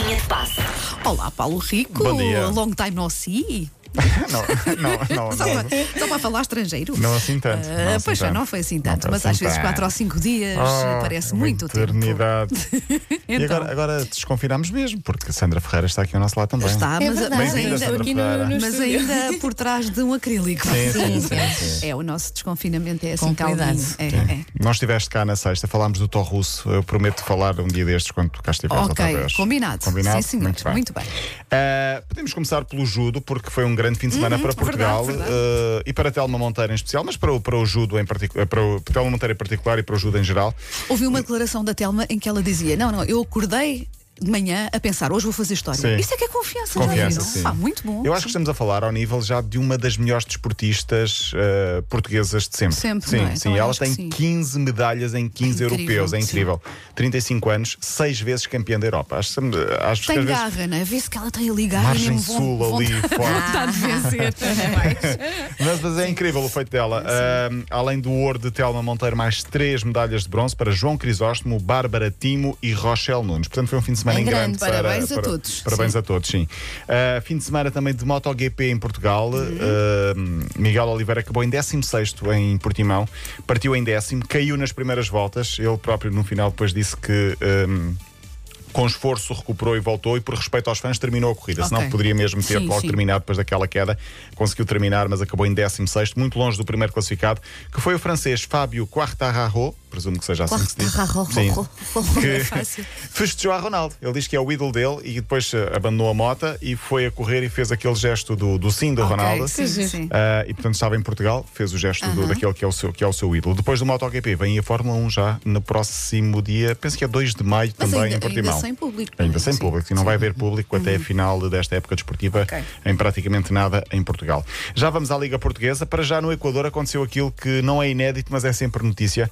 Linha de passe. Olá, Paulo Rico. Bom dia. Long time no see. não, não, não, Só, não, para, só para falar estrangeiro. não assim tanto. Ah, não assim pois já tanto. não foi assim tanto, mas assim às vezes tanto. 4 ou 5 dias Oh, parece é muito tempo. eternidade. E Então, agora, agora desconfinamos mesmo, porque Sandra Ferreira está aqui ao nosso lado também. está, É mas, verdade, mas ainda, no, no mas ainda por trás de um acrílico. Sim, sim, Sim, sim, sim. É, o nosso desconfinamento é assim calminho. É, é. Não estiveste cá na sexta, falámos do Tó Russo. Eu prometo falar um dia destes quando tu cá estiveres outra Ok, vez. combinado. Combinado? Sim, senhor. Muito bem. Muito bem. Uh, podemos começar pelo judo, porque foi um grande fim de semana para Portugal Uhum, verdade, uh, e para a Telma Monteiro em especial, mas para o, para o judo em particular, para o para a Telma Monteiro em particular e para o judo em geral. Houve uma declaração da Telma em que ela dizia: Não, não, eu acordei de manhã a pensar, hoje vou fazer história. Sim. Isso é que é confiança, Confiança, já sim. viram? Ah, muito bom. Eu acho que estamos a falar ao nível já de uma das melhores desportistas uh, portuguesas de sempre. Sempre, sim, é? sim. Também Ela que tem sim. 15 medalhas em 15 Incrível, europeus, é sim. incrível. 35 anos, 6 vezes campeã da Europa. Acho, que- acho que Tem vezes garra, não é? Vê-se que ela tem ali garra Margem mesmo Sul ali, vontade- forte. vontade de vencer. Mas, mas é incrível o feito dela. Ahm, além do ouro de Telma Monteiro, mais três medalhas de bronze para João Crisóstomo, Bárbara Timo e Rochelle Nunes. Portanto, foi um fim de semana Em em grande. grande. para- Parabéns a para- todos. Parabéns a todos, sim. Ah, fim de semana também de MotoGP em Portugal. Ahm, Miguel Oliveira acabou em 16 em Portimão, partiu em décimo, caiu nas primeiras voltas. Ele próprio, no final, depois disse que. ahm, com esforço recuperou e voltou e por respeito aos fãs terminou a corrida, senão Ok. poderia mesmo ter Sim, logo sim. terminado depois daquela queda. Conseguiu terminar, mas acabou em 16 muito longe do primeiro classificado, que foi o francês Fábio Quartararo, presumo que seja assim que se diz. Sim. É Que fácil. festejou a Ronaldo. Ele diz que é o ídolo dele e depois eh, abandonou a mota e foi a correr e fez aquele gesto do, do sim do Ok, Ronaldo. sim, sim, sim. Ah, e portanto estava em Portugal, fez o gesto do- daquele que é o, seu, que é o seu ídolo. Depois do MotoGP vem a Fórmula 1 já no próximo dia, penso que é 2 de maio Mas também ainda, em Portimão. ainda sem público. não é? Ainda sem Sim. público, e não vai haver público até a final desta época desportiva Ok. em praticamente nada em Portugal. Já vamos à Liga Portuguesa. Para já no Equador aconteceu aquilo que não é inédito, mas é sempre notícia.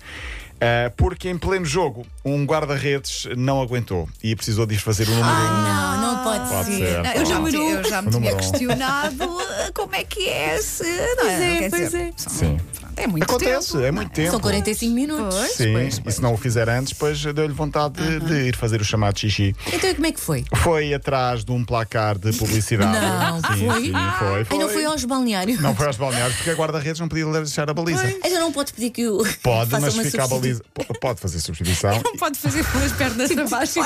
Ah, porque em pleno jogo, um guarda-redes não aguentou e precisou de fazer o número um. Não, não pode, Pode ser. ser. Não, eu, já me, eu já me tinha questionado uh, como é que é se. Não Pois é, é, Quer pois é. Sim. É muito Acontece, tempo, é muito tempo. São 45 minutos. Pois, Sim, pois, e pois. se não o fizer antes, depois deu-lhe vontade de, de ir fazer o chamado xixi. Então e como é que foi? Foi atrás de um placar de publicidade. Não, sim, foi? Sim, foi, foi. Ai, não foi aos balneários. Não foi aos balneários, porque a guarda-redes não podia deixar a baliza. Então não podes pedir que o. Pode, faça mas uma fica a baliza. Pode fazer substituição. Não pode fazer com as pernas Tipo, abaixo.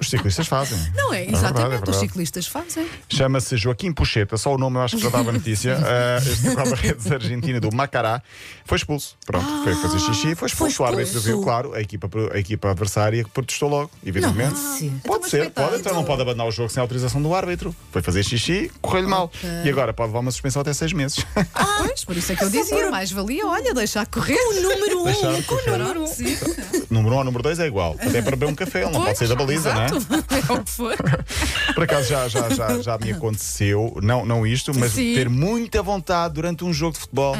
Os ciclistas fazem. Não é? verdade, Exatamente. é Os verdade. ciclistas fazem. Chama-se Joaquim Pucheta, só o nome eu acho que já dava notícia. Ah, este guarda-redes argentino do Macará foi expulso. Pronto, foi fazer xixi, foi expulso. foi O árbitro expulso. viu, claro, a equipa, a equipa adversária protestou logo, evidentemente. pode ser. Pode mas ser, pode, então não pode abandonar o jogo sem autorização do árbitro. Foi fazer xixi, correu-lhe mal. E agora pode levar uma suspensão até seis meses. Pois, por isso é que eu dizia, mais valia, olha, deixar correr. O número 1. Deixar Um, correr. o número 1. Sim. número um ou número dois é igual. Até para beber um café, ele não pode sair da baliza, não é? É o que for. Por acaso já, já, já, já me aconteceu, não, não isto, mas Sim. ter muita vontade durante um jogo de futebol,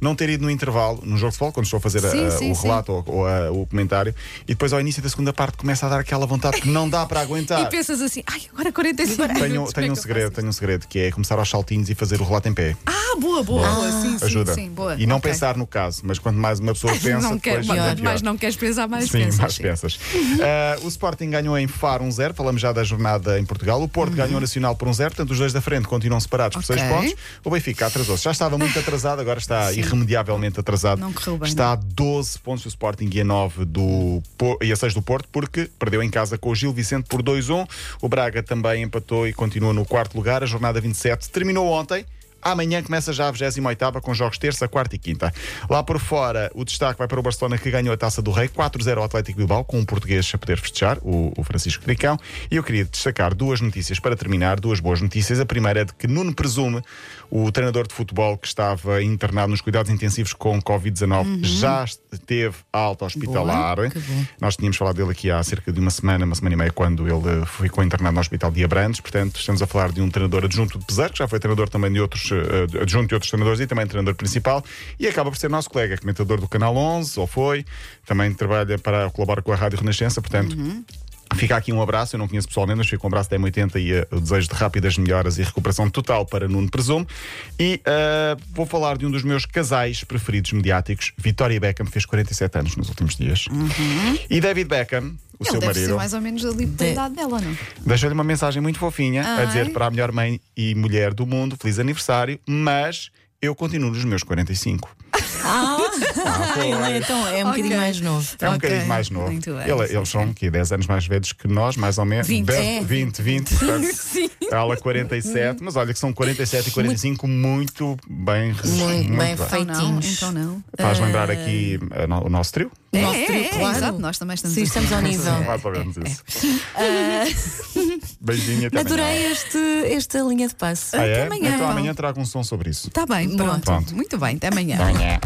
não ter ido no intervalo, num jogo de futebol, quando estou a fazer Sim, a- sim, o sim. relato ou, ou a- o comentário, e depois ao início da segunda parte começa a dar aquela vontade que não dá para aguentar. E pensas assim, ai, agora 45 minutos. Tenho, é tenho um segredo, tenho um segredo, que é começar aos saltinhos e fazer o relato em pé. Ah, boa, boa, boa. Sim, sim, Ajuda. sim, boa. E não Ok. pensar no caso, mas quanto mais uma pessoa pensa, não quer, depois mais, é pior. mais não queres pensar, mais Sim, pensas. mais sim. pensas. Ah, o Sporting ganhou em Faro 1-0, falamos já da jornada em Portugal. O Porto ganhou o Nacional por 1-0, portanto os dois da frente continuam separados por Ok. 6 pontos. O Benfica atrasou-se. Já estava muito atrasado, agora está irremediavelmente atrasado. Não correu bem, Está a 12 pontos do Sporting e a 9 do e a 6 do Porto, porque perdeu em casa com o Gil Vicente por 2-1. O Braga também empatou e continua no quarto lugar. A jornada 27 terminou ontem. Amanhã começa já a 28 com jogos terça, quarta e quinta. Lá por fora, o destaque vai para o Barcelona que ganhou a taça do Rei 4-0 ao Atlético Bilbao, com um português a poder festejar, o, o Francisco Tricão. E eu queria destacar duas notícias para terminar, duas boas notícias. A primeira é de que Nuno Presume, o treinador de futebol que estava internado nos cuidados intensivos com Covid-19, já esteve alta hospitalar. Boa. Nós tínhamos falado dele aqui há cerca de uma semana, uma semana e meia, quando ele ficou internado no Hospital de Abrantes. Portanto, estamos a falar de um treinador adjunto de Peseiro, que já foi treinador também de outros, adjunto de outros treinadores e também treinador principal. E acaba por ser nosso colega, comentador do Canal 11, ou foi. Também trabalha para colaborar com a Rádio Renascença, portanto. Fica aqui um abraço, eu não conheço pessoalmente, mas fica um abraço da M80 e uh, o desejo de rápidas melhoras e recuperação total para Nuno Presumo. E uh, vou falar de um dos meus casais preferidos mediáticos. Vitória Beckham fez 47 anos nos últimos dias. E David Beckham, o Ele seu deve ser marido, mais ou menos ali De- idade dela, não? deixou-lhe uma mensagem muito fofinha a Ai. dizer para a melhor mãe e mulher do mundo: feliz aniversário, mas eu continuo nos meus 45. Ah, ele é, então, é um Ok. bocadinho mais novo. É um Ok, bocadinho mais novo. muito bem, Ele- sim, eles são que 10 anos mais velhos que nós, mais ou menos. 20. 10, É. 20, 20. portanto, Sim. Ela 47, mas olha que são 47 e 45 muito bem Muito bem bem. feito. Então não, Feitinhos. então não. Faz lembrar aqui no- o nosso trio? O É, nosso é, trio, é, claro. exato, nós também estamos Sim, estamos ao nível. Mais ou menos isso. Beijinho até amanhã. Adorei este, esta linha de passe. Ah, é? Até amanhã. Então amanhã trago um som sobre isso. Está bem, pronto. Pronto. Muito bem, até amanhã. Amanhã.